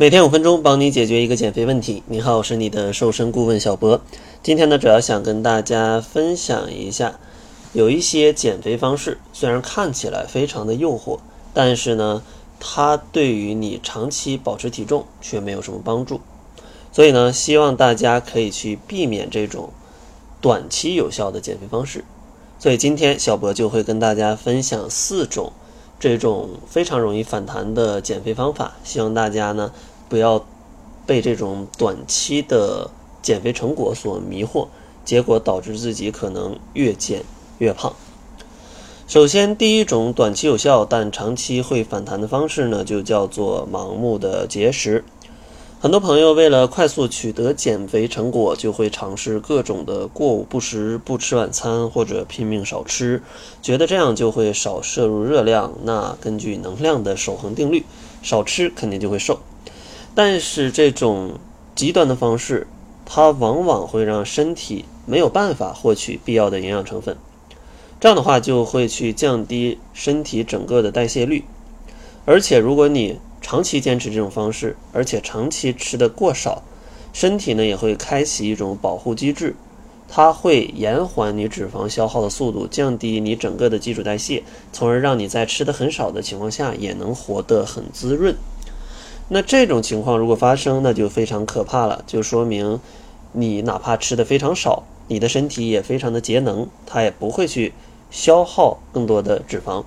每天五分钟，帮你解决一个减肥问题。你好，我是你的瘦身顾问小博。今天呢，主要想跟大家分享一下，有一些减肥方式，虽然看起来非常的诱惑，但是呢，它对于你长期保持体重却没有什么帮助。所以呢，希望大家可以去避免这种短期有效的减肥方式。所以今天小博就会跟大家分享四种这种非常容易反弹的减肥方法，希望大家呢。不要被这种短期的减肥成果所迷惑，结果导致自己可能越减越胖。首先，第一种短期有效但长期会反弹的方式呢，就叫做盲目的节食。很多朋友为了快速取得减肥成果，就会尝试各种的过午不食、不吃晚餐或者拼命少吃，觉得这样就会少摄入热量。那根据能量的守恒定律，少吃肯定就会瘦。但是这种极端的方式，它往往会让身体没有办法获取必要的营养成分，这样的话就会去降低身体整个的代谢率。而且如果你长期坚持这种方式，而且长期吃的过少，身体呢也会开启一种保护机制，它会延缓你脂肪消耗的速度，降低你整个的基础代谢，从而让你在吃的很少的情况下也能活得很滋润。那这种情况如果发生，那就非常可怕了，就说明你哪怕吃的非常少，你的身体也非常的节能，它也不会去消耗更多的脂肪。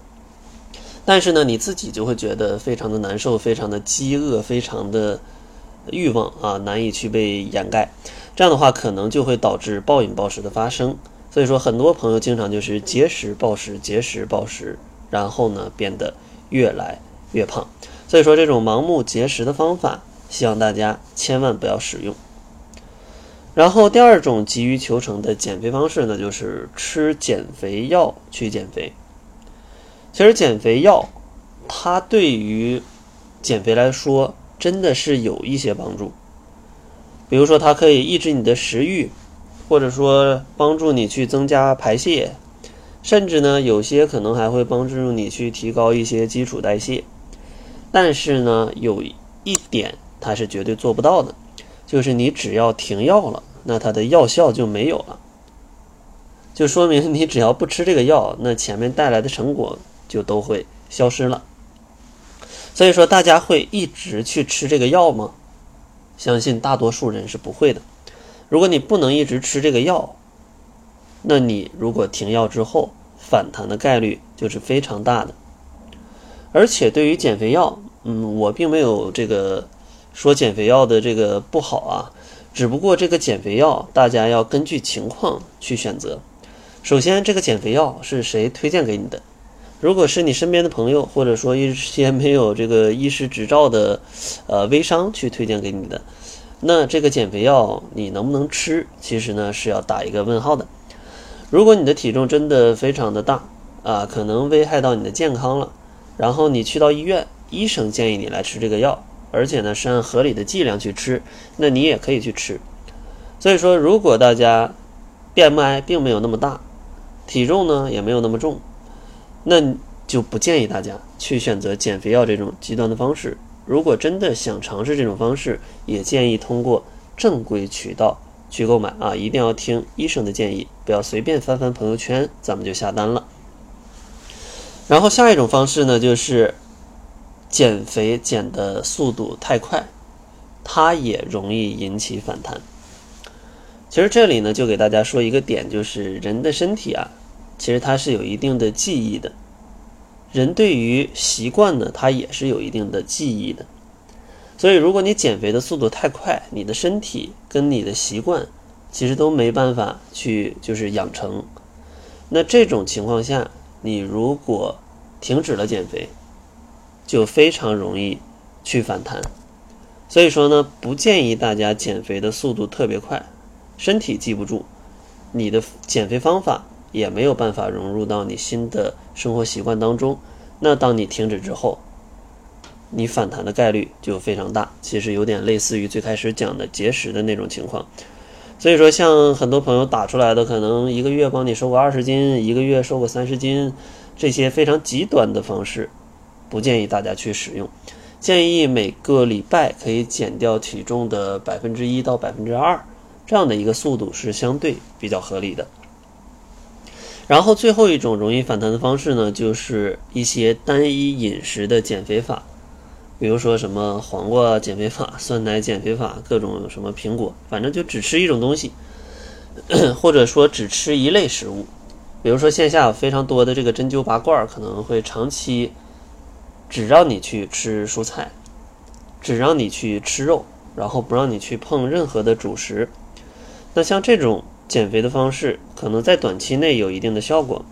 但是呢，你自己就会觉得非常的难受，非常的饥饿，非常的欲望啊，难以去被掩盖。这样的话，可能就会导致暴饮暴食的发生。所以说，很多朋友经常就是节食暴食，节食暴食，然后呢，变得越来越胖。所以说，这种盲目节食的方法，希望大家千万不要使用。然后，第二种急于求成的减肥方式呢，就是吃减肥药去减肥。其实，减肥药它对于减肥来说，真的是有一些帮助。比如说，它可以抑制你的食欲，或者说帮助你去增加排泄，甚至呢，有些可能还会帮助你去提高一些基础代谢。但是呢，有一点它是绝对做不到的，就是你只要停药了，那它的药效就没有了，就说明你只要不吃这个药，那前面带来的成果就都会消失了。所以说，大家会一直去吃这个药吗？相信大多数人是不会的。如果你不能一直吃这个药，那你如果停药之后，反弹的概率就是非常大的。而且对于减肥药，嗯，我并没有这个说减肥药的这个不好啊，只不过这个减肥药大家要根据情况去选择。首先，这个减肥药是谁推荐给你的？如果是你身边的朋友，或者说一些没有这个医师执照的呃微商去推荐给你的，那这个减肥药你能不能吃？其实呢是要打一个问号的。如果你的体重真的非常的大啊，可能危害到你的健康了。然后你去到医院，医生建议你来吃这个药，而且呢是按合理的剂量去吃，那你也可以去吃。所以说，如果大家 BMI 并没有那么大，体重呢也没有那么重，那就不建议大家去选择减肥药这种极端的方式。如果真的想尝试这种方式，也建议通过正规渠道去购买啊，一定要听医生的建议，不要随便翻翻朋友圈，咱们就下单了。然后下一种方式呢，就是减肥减的速度太快，它也容易引起反弹。其实这里呢，就给大家说一个点，就是人的身体啊，其实它是有一定的记忆的。人对于习惯呢，它也是有一定的记忆的。所以，如果你减肥的速度太快，你的身体跟你的习惯其实都没办法去就是养成。那这种情况下，你如果停止了减肥，就非常容易去反弹。所以说呢，不建议大家减肥的速度特别快，身体记不住，你的减肥方法也没有办法融入到你新的生活习惯当中。那当你停止之后，你反弹的概率就非常大。其实有点类似于最开始讲的节食的那种情况。所以说，像很多朋友打出来的，可能一个月帮你瘦个二十斤，一个月瘦个三十斤，这些非常极端的方式，不建议大家去使用。建议每个礼拜可以减掉体重的百分之一到百分之二，这样的一个速度是相对比较合理的。然后最后一种容易反弹的方式呢，就是一些单一饮食的减肥法，比如说什么黄瓜减肥法、酸奶减肥法、各种什么苹果，反正就只吃一种东西，或者说只吃一类食物。比如说线下非常多的这个针灸拔罐，可能会长期只让你去吃蔬菜，只让你去吃肉，然后不让你去碰任何的主食。那像这种减肥的方式，可能在短期内有一定的效果，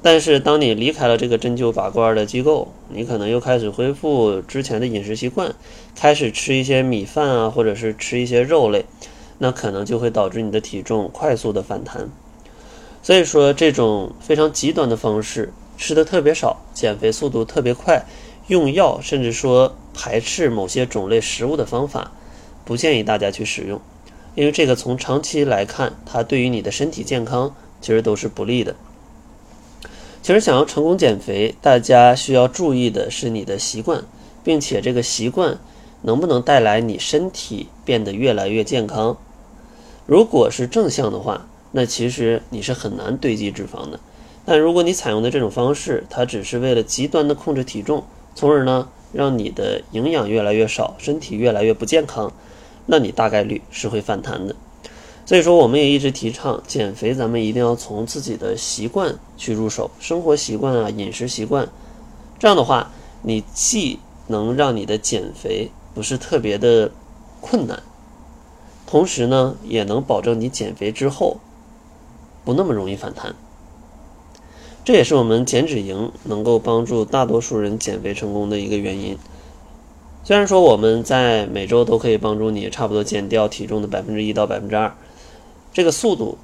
但是当你离开了这个针灸拔罐的机构，你可能又开始恢复之前的饮食习惯，开始吃一些米饭啊，或者是吃一些肉类，那可能就会导致你的体重快速的反弹。所以说，这种非常极端的方式，吃的特别少，减肥速度特别快，用药甚至说排斥某些种类食物的方法，不建议大家去使用，因为这个从长期来看，它对于你的身体健康其实都是不利的。其实想要成功减肥，大家需要注意的是你的习惯，并且这个习惯能不能带来你身体变得越来越健康。如果是正向的话。那其实你是很难堆积脂肪的，但如果你采用的这种方式，它只是为了极端的控制体重，从而呢让你的营养越来越少，身体越来越不健康，那你大概率是会反弹的。所以说，我们也一直提倡减肥，咱们一定要从自己的习惯去入手，生活习惯啊，饮食习惯，这样的话，你既能让你的减肥不是特别的困难，同时呢，也能保证你减肥之后。不那么容易反弹，这也是我们减脂营能够帮助大多数人减肥成功的一个原因。虽然说我们在每周都可以帮助你差不多减掉体重的百分之一到百分之二，这个速度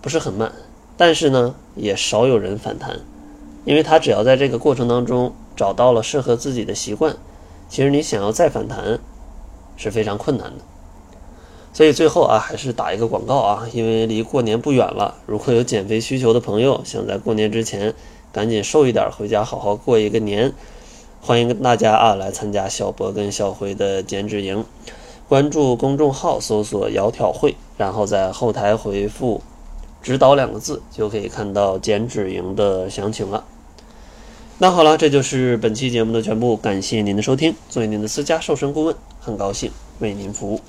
不是很慢，但是呢也少有人反弹，因为他只要在这个过程当中找到了适合自己的习惯，其实你想要再反弹是非常困难的。所以最后啊，还是打一个广告啊，因为离过年不远了。如果有减肥需求的朋友，想在过年之前赶紧瘦一点，回家好好过一个年，欢迎大家啊来参加小博跟小辉的减脂营。关注公众号，搜索“窈窕会”，然后在后台回复“指导”两个字，就可以看到减脂营的详情了。那好了，这就是本期节目的全部，感谢您的收听。作为您的私家瘦身顾问，很高兴为您服务。